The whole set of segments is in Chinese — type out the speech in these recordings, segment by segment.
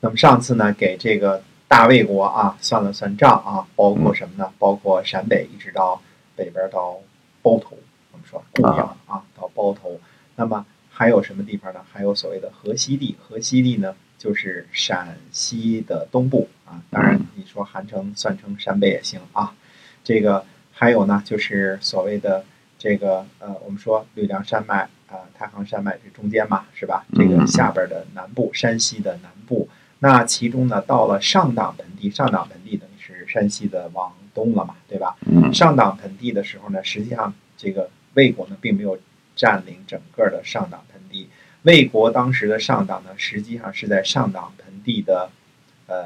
那么上次呢，给这个大魏国啊算了算账啊，包括什么呢？包括陕北一直到北边到包头，我们说固阳啊到包头。那么还有什么地方呢？还有所谓的河西地，河西地呢就是陕西的东部啊。当然你说韩城算成陕北也行啊。这个还有呢，就是所谓的这个呃，我们说吕梁山脉啊，太行山脉这中间嘛，是吧？这个下边的南部，山西的南部。那其中呢，到了上党盆地，上党盆地等于是山西的往东了嘛，对吧？上党盆地的时候呢，实际上这个魏国呢，并没有占领整个的上党盆地。魏国当时的上党呢，实际上是在上党盆地的呃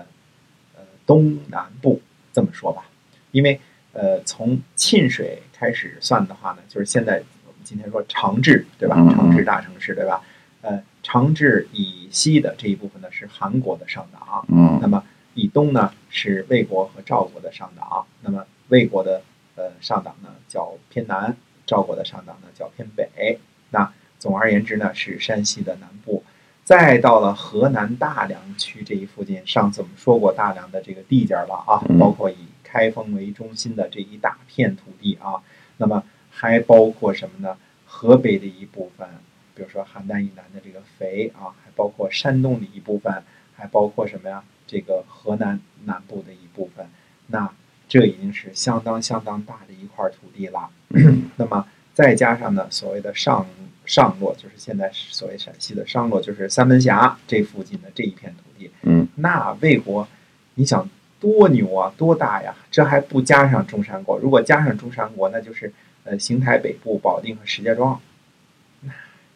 呃东南部，这么说吧。因为呃，从沁水开始算的话呢，就是现在我们今天说长治，对吧？长治大城市，对吧？呃，长治以西的这一部分呢是韩国的上党，嗯，那么以东呢是魏国和赵国的上党，那么魏国的呃上党呢叫偏南，赵国的上党呢叫偏北。那总而言之呢是山西的南部，再到了河南大梁区这一附近，上次我们说过大梁的这个地界了啊，包括以开封为中心的这一大片土地啊，那么还包括什么呢？河北的一部分。比如说邯郸以南的这个肥啊，还包括山东的一部分，还包括什么呀？这个河南南部的一部分，那这已经是相当相当大的一块土地了。那么再加上呢，所谓的上上洛，就是现在所谓陕西的上洛，就是三门峡这附近的这一片土地。嗯，那魏国，你想多牛啊，多大呀？这还不加上中山国，如果加上中山国，那就是呃邢台北部保定和石家庄。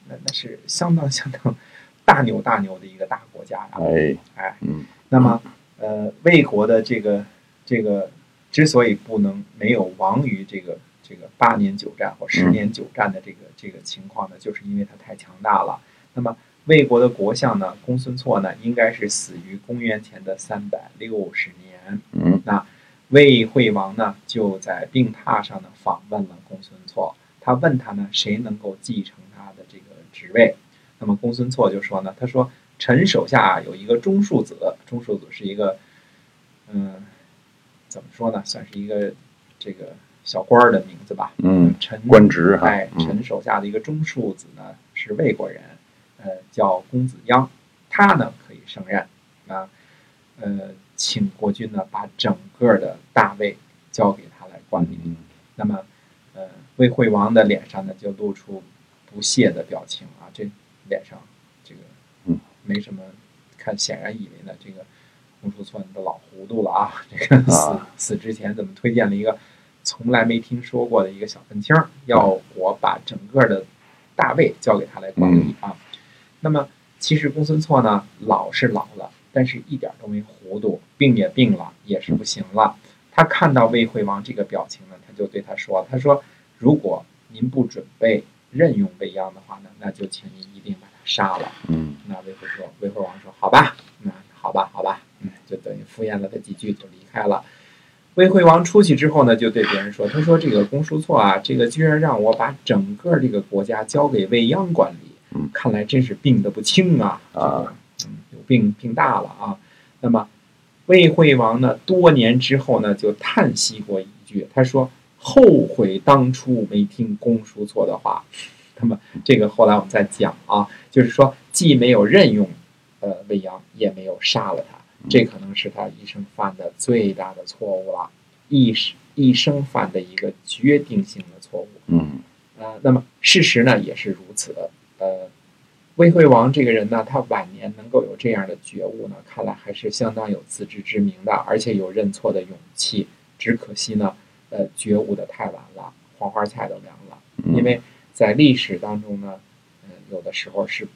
那那是相当相当大牛大牛的一个大国家呀！哎哎，嗯，那么呃，魏国的这个这个之所以不能没有亡于这个这个八年九战或十年九战的这个这个情况呢，就是因为它太强大了。那么魏国的国相呢，公孙痤呢，应该是死于公元前的三百六十年。嗯，那魏惠王呢，就在病榻上呢访问了公孙痤，他问他呢，谁能够继承？职位，那么公孙痤就说呢，他说臣手下有一个中庶子，中庶子是一个，嗯，怎么说呢，算是一个这个小官儿的名字吧。嗯，臣官职哈。哎，臣手下的一个中庶子呢是魏国人，呃，叫公子鞅，他呢可以胜任啊，呃，请国君呢把整个的大魏交给他来管理。那么，呃，魏惠王的脸上呢就露出。不屑的表情啊，这脸上这个嗯没什么看，显然以为呢这个公叔痤你都老糊涂了啊，这个死死之前怎么推荐了一个从来没听说过的一个小愤青，要我把整个的大魏交给他来管理啊？那么其实公孙错呢老是老了，但是一点都没糊涂，病也病了，也是不行了。他看到魏惠王这个表情呢，他就对他说：“他说如果您不准备。”任用未央的话呢，那就请你一定把他杀了。嗯，那魏惠说，魏惠王说，好吧，那好吧，好吧，嗯，就等于敷衍了他几句就离开了。魏惠王出去之后呢，就对别人说，他说这个公叔痤啊，这个居然让我把整个这个国家交给未央管理，嗯，看来真是病得不轻啊，啊，嗯，有病病大了啊。那么魏惠王呢，多年之后呢，就叹息过一句，他说。后悔当初没听公叔痤的话，那么这个后来我们再讲啊，就是说既没有任用，呃，魏阳，也没有杀了他，这可能是他一生犯的最大的错误了，一生一生犯的一个决定性的错误。嗯，呃，那么事实呢也是如此。呃，魏惠王这个人呢，他晚年能够有这样的觉悟呢，看来还是相当有自知之明的，而且有认错的勇气。只可惜呢。呃，觉悟的太晚了，黄花菜都凉了。因为在历史当中呢，呃，有的时候是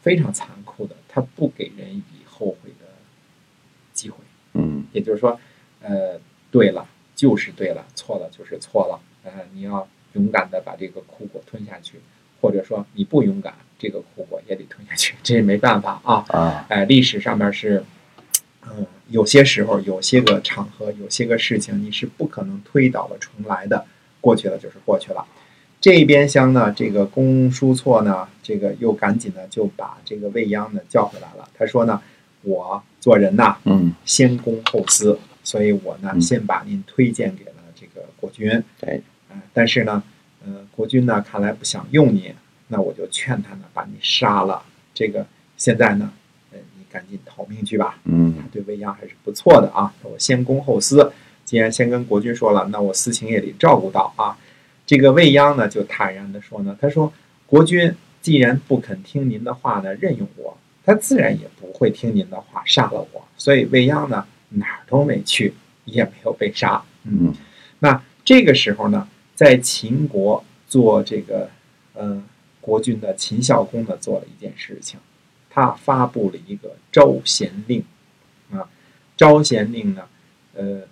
非常残酷的，它不给人以后悔的机会。嗯，也就是说，呃，对了就是对了，错了就是错了。呃，你要勇敢的把这个苦果吞下去，或者说你不勇敢，这个苦果也得吞下去，这也没办法啊。啊，哎，历史上面是。嗯，有些时候，有些个场合，有些个事情，你是不可能推倒了重来的。过去了就是过去了。这边厢呢，这个公叔痤呢，这个又赶紧呢就把这个未央呢叫回来了。他说呢，我做人呐，嗯，先公后私，所以我呢嗯先把您推荐给了这个国君。对，呃，但是呢，呃，国君呢看来不想用您，那我就劝他呢把你杀了。这个现在呢，赶紧逃命去吧。嗯他对未央还是不错的啊。我先公后私，既然先跟国君说了，那我私情也得照顾到啊。这个未央呢就坦然的说呢，他说国君既然不肯听您的话呢，任用我，他自然也不会听您的话杀了我。所以未央呢哪儿都没去，也没有被杀。嗯那这个时候呢，在秦国做这个呃国君的秦孝公呢，做了一件事情，他发布了一个招贤令啊。招贤令呢，呃，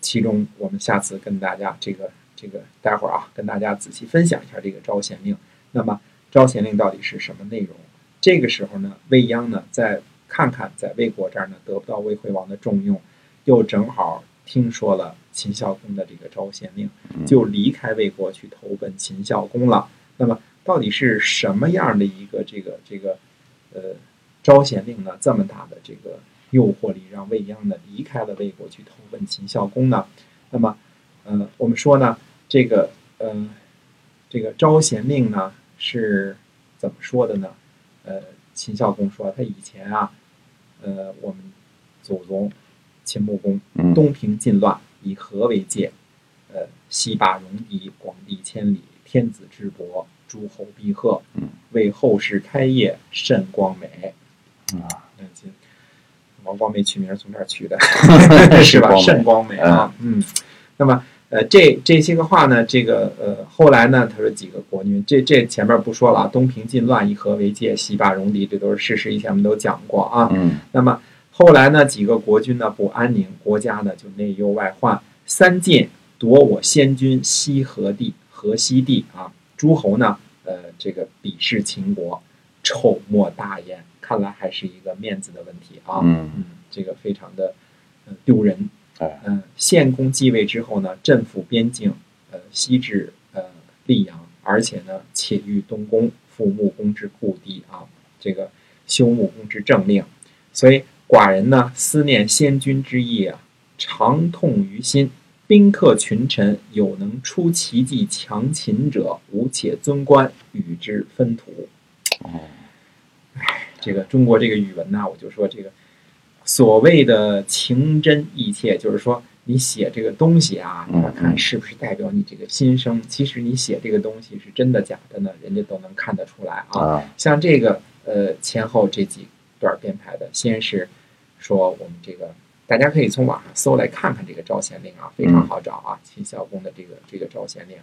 其中我们下次跟大家这个这个待会儿啊，跟大家仔细分享一下这个招贤令。那么招贤令到底是什么内容？这个时候呢，未央呢，在看看在魏国这儿呢得不到魏惠王的重用，又正好听说了秦孝公的这个招贤令，就离开魏国去投奔秦孝公了。那么到底是什么样的一个这个这个呃招贤令呢？这么大的这个诱惑力，让未央呢离开了魏国去投奔秦孝公呢？那么呃，我们说呢，这个呃这个招贤令呢是怎么说的呢？呃，秦孝公说他以前啊，呃，我们祖宗秦穆公嗯东平晋乱，以和为界，呃，西霸戎狄，广地千里，天子之国，诸侯必贺，嗯，为后世开业，甚光美。啊，嗯，这王光美取名从这儿取的，是吧？甚光美啊，嗯。那么，呃，这这些个话呢，这个呃，后来呢，他说几个国君，这这前面不说了啊，东平晋乱，以和为界，西霸戎狄，这都是事实，以前我们都讲过啊。嗯那么后来呢，几个国君呢不安宁，国家呢就内忧外患，三晋夺我先君西河地、河西地啊，诸侯呢，呃，这个鄙视秦国，丑莫大焉，看来还是一个面子的问题啊，嗯嗯，这个非常的呃丢人。哎嗯，献公继位之后呢，镇抚边境，呃，西至呃溧阳，而且呢，且欲东宫，复穆公之故地啊，这个修穆公之政令，所以寡人呢，思念先君之意啊，长痛于心。宾客群臣有能出奇迹强秦者，吾且尊官与之分土。哦这个中国这个语文呢，我就说这个所谓的情真意切，就是说你写这个东西啊，你嗯要看是不是代表你这个心声。其实你写这个东西是真的假的呢，人家都能看得出来啊。啊像这个呃前后这几段编排的，先是说我们这个大家可以从网上搜来看看这个招贤令啊，非常好找啊，秦孝公的这个这个招贤令。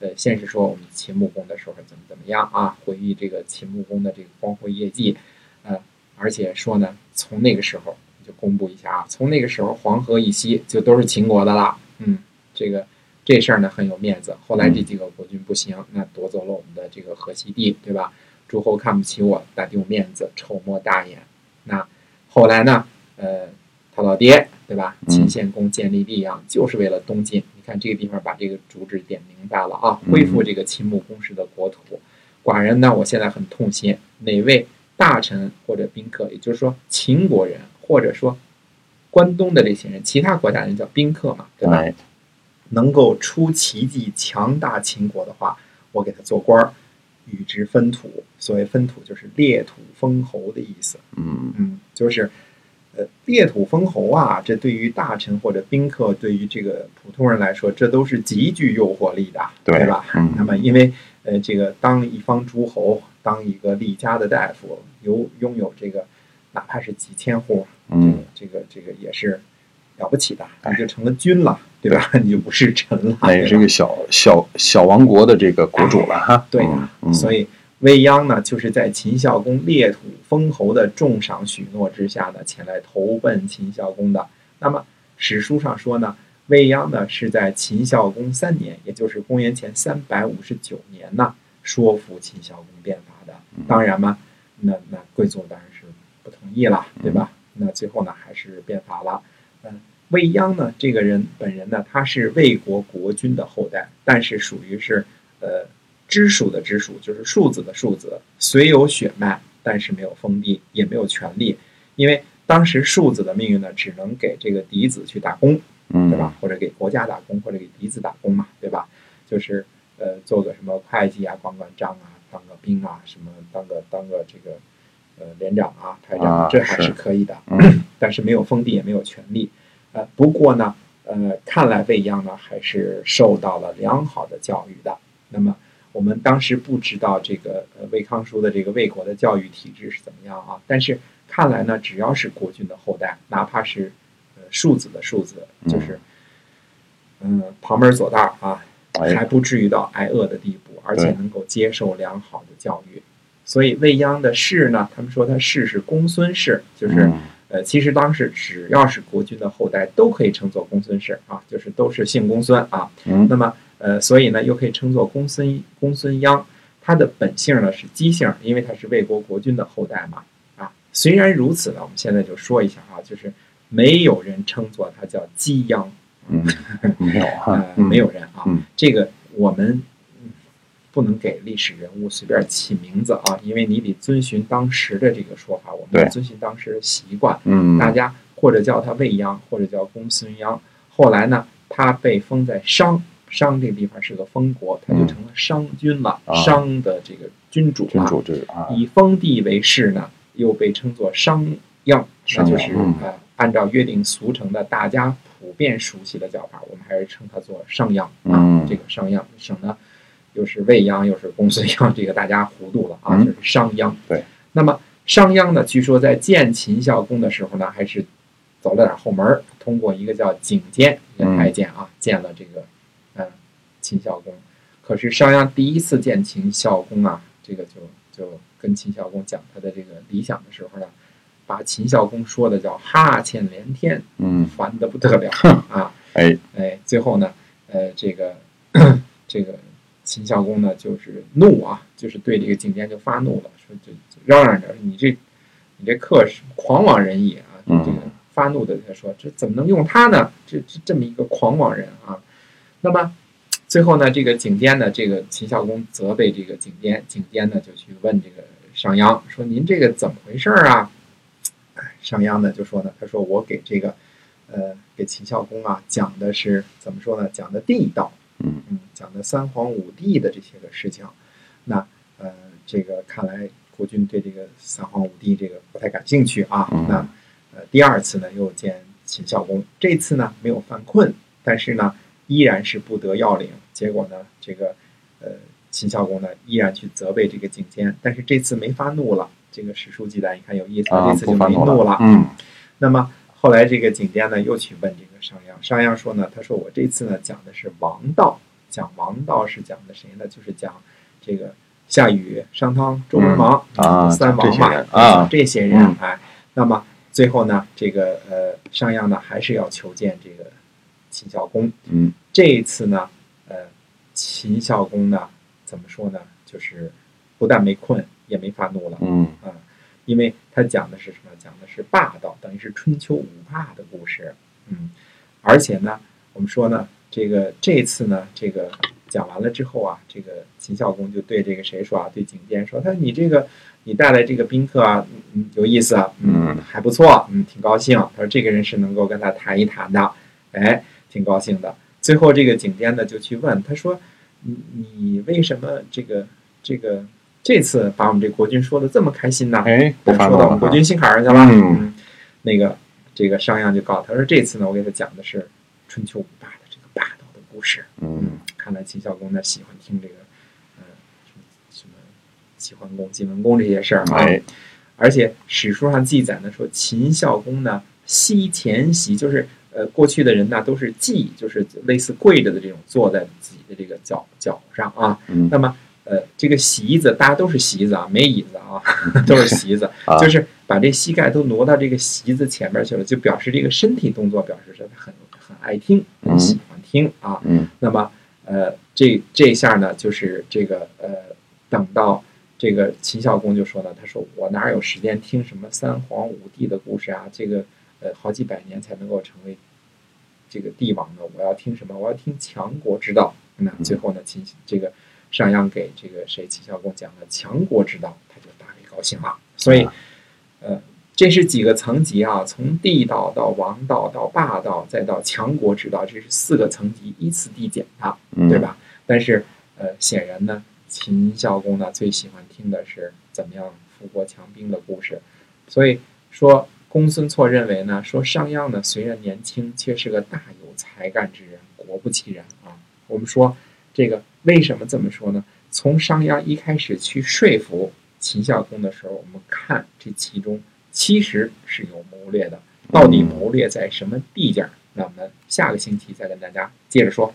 呃，先是说我们秦穆公的时候怎么怎么样啊，回忆这个秦穆公的这个光辉业绩，呃，而且说呢，从那个时候就公布一下啊，从那个时候黄河以西就都是秦国的了，嗯，这个这事儿呢很有面子。后来这几个国君不行，那夺走了我们的这个河西地，对吧？诸侯看不起我，那丢面子，丑莫大焉。那后来呢，呃，他老爹对吧？嗯秦献公建立溧阳，就是为了东晋。你看这个地方把这个主旨点明白了啊，恢复这个秦穆公时的国土。寡人呢，我现在很痛心，哪位大臣或者宾客，也就是说秦国人，或者说关东的这些人，其他国家人叫宾客嘛，对吧？哎能够出奇迹强大秦国的话，我给他做官儿，与之分土。所谓分土，就是裂土封侯的意思。嗯嗯，就是呃，列土封侯啊，这对于大臣或者宾客，对于这个普通人来说，这都是极具诱惑力的，对吧？嗯那么，因为呃，这个当一方诸侯，当一个立家的大夫，有拥有这个哪怕是几千户，嗯这个这个这个也是了不起的，哎你就成了君了，对吧？你就不是臣了，那也是一个小小小王国的这个国主了哈。对所以未央呢，就是在秦孝公列土封侯的重赏许诺之下呢，前来投奔秦孝公的。那么史书上说呢，未央呢是在秦孝公三年，也就是公元前三百五十九年呢，说服秦孝公变法的。当然嘛，那那贵族当然是不同意了，对吧？那最后呢，还是变法了。嗯，未央呢，这个人本人呢，他是魏国国君的后代，但是属于是呃支属的支属，就是庶子的庶子，虽有血脉，但是没有封地，也没有权利。因为当时庶子的命运呢，只能给这个嫡子去打工，嗯，对吧？或者给国家打工，或者给嫡子打工嘛，对吧？就是呃，做个什么会计啊，管管账啊，当个兵啊，什么当个当个这个呃连长啊、排长啊这还是是可以的。嗯但是没有封地，也没有权利。呃，不过呢，呃，看来未央呢还是受到了良好的教育的。那么我们当时不知道这个呃魏康叔的这个魏国的教育体制是怎么样啊，但是看来呢，只要是国君的后代，哪怕是呃庶子的庶子，就是嗯旁门左道啊，哎还不至于到挨饿的地步，而且能够接受良好的教育。所以未央的氏呢，他们说他氏是公孙氏，就是。嗯呃，其实当时只要是国君的后代，都可以称作公孙氏啊，就是都是姓公孙啊。嗯那么呃，所以呢，又可以称作公孙公孙鞅。他的本姓呢是姬姓，因为他是魏国国君的后代嘛。啊，虽然如此呢，我们现在就说一下啊，就是没有人称作他叫姬鞅，嗯，没有没有人啊。嗯这个我们嗯不能给历史人物随便起名字啊，因为你得遵循当时的这个说法，我们对要遵循当时的习惯。嗯，大家或者叫他魏央，或者叫公孙鞅。后来呢，他被封在商，商这个地方是个封国，他就成了商君了，啊商的这个君主了。君主制啊，以封地为氏呢，又被称作商鞅，那就是嗯呃，按照约定俗成的大家普遍熟悉的叫法，我们还是称他做商鞅啊。嗯这个商鞅省呢，又是未央，又是公孙鞅，这个大家糊涂了啊，嗯就是商鞅。对，那么商鞅呢，据说在建秦孝公的时候呢，还是走了点后门儿，通过一个叫景监一个太监啊，见了这个嗯秦孝公。可是商鞅第一次见秦孝公啊，这个就就跟秦孝公讲他的这个理想的时候呢，把秦孝公说的叫哈欠连天，嗯，烦得不得了 啊！哎，哎，最后呢，呃，这个这个秦孝公呢，就是怒啊，就是对这个景监就发怒了，说就就嚷嚷着你这你这客是狂妄人也啊！就这个发怒的他说，这怎么能用他呢？这这这么一个狂妄人啊！那么最后呢，这个景监呢，这个秦孝公责备这个景监，景监呢就去问这个商鞅说：“您这个怎么回事儿啊？”哎商鞅呢就说呢，他说我给这个呃给秦孝公啊讲的是怎么说呢？讲的地道，嗯嗯，讲的三皇五帝的这些个事情。那呃，这个看来国君对这个三皇五帝这个不太感兴趣啊。嗯那呃，第二次呢又见秦孝公，这次呢没有犯困，但是呢依然是不得要领。结果呢，这个呃秦孝公呢依然去责备这个景监，但是这次没发怒了。这个史书记载，你看有意思，啊这次就没怒了嗯。那么后来这个景监呢又去问这个商鞅，商鞅说呢，他说我这次呢讲的是王道，讲王道是讲的谁呢？就是讲这个夏禹、商汤、周文王、嗯啊三王嘛这些人啊这些人嗯哎，那么最后呢，这个呃商鞅呢还是要求见这个秦孝公，嗯这一次呢，呃，秦孝公呢怎么说呢？就是不但没困，也没发怒了。嗯啊，因为他讲的是什么？讲的是霸道，等于是春秋五霸的故事。嗯，而且呢，我们说呢，这个这次呢，这个讲完了之后啊，这个秦孝公就对这个谁说啊？对景监说，他说你这个你带来这个宾客啊，嗯嗯，有意思啊，嗯还不错，嗯，挺高兴。他说这个人是能够跟他谈一谈的，哎，挺高兴的。最后这个景监呢就去问他说，你你为什么这个这个这次把我们这国君说的这么开心呢？哎，不发怒了哈说到我们国君心坎上去了。嗯那个这个商鞅就告诉他说，这次呢，我给他讲的是春秋五霸的这个霸道的故事。嗯看来秦孝公呢喜欢听这个，呃，什么什么齐桓公、晋文公这些事儿啊。哎而且史书上记载呢说，秦孝公呢西前席，就是呃过去的人呢都是祭，就是类似跪着的这种坐在自己的这个脚脚上啊。嗯那么呃这个席子大家都是席子啊，没椅子啊，都是席子，啊就是把这膝盖都挪到这个席子前面去了，就表示这个身体动作表示是他很很爱听，很喜欢听啊。嗯那么呃，这这一下呢，就是这个呃，等到这个秦孝公就说呢，他说我哪有时间听什么三皇五帝的故事啊？这个呃，好几百年才能够成为这个帝王呢，我要听什么？我要听强国之道。那最后呢，秦这个商鞅给这个谁秦孝公讲了强国之道，他就大为高兴了。所以啊呃，这是几个层级啊？从帝道到王道到霸道，再到强国之道，这是四个层级依次递减的，嗯对？吧？但是呃，显然呢，秦孝公呢最喜欢听的是怎么样富国强兵的故事，所以说公孙痤认为呢，说商鞅呢虽然年轻，却是个大有才干之人，果不其然啊。我们说这个为什么这么说呢？从商鞅一开始去说服秦孝公的时候，我们看这其中其实是有谋略的，到底谋略在什么地界儿？那我们下个星期再跟大家接着说。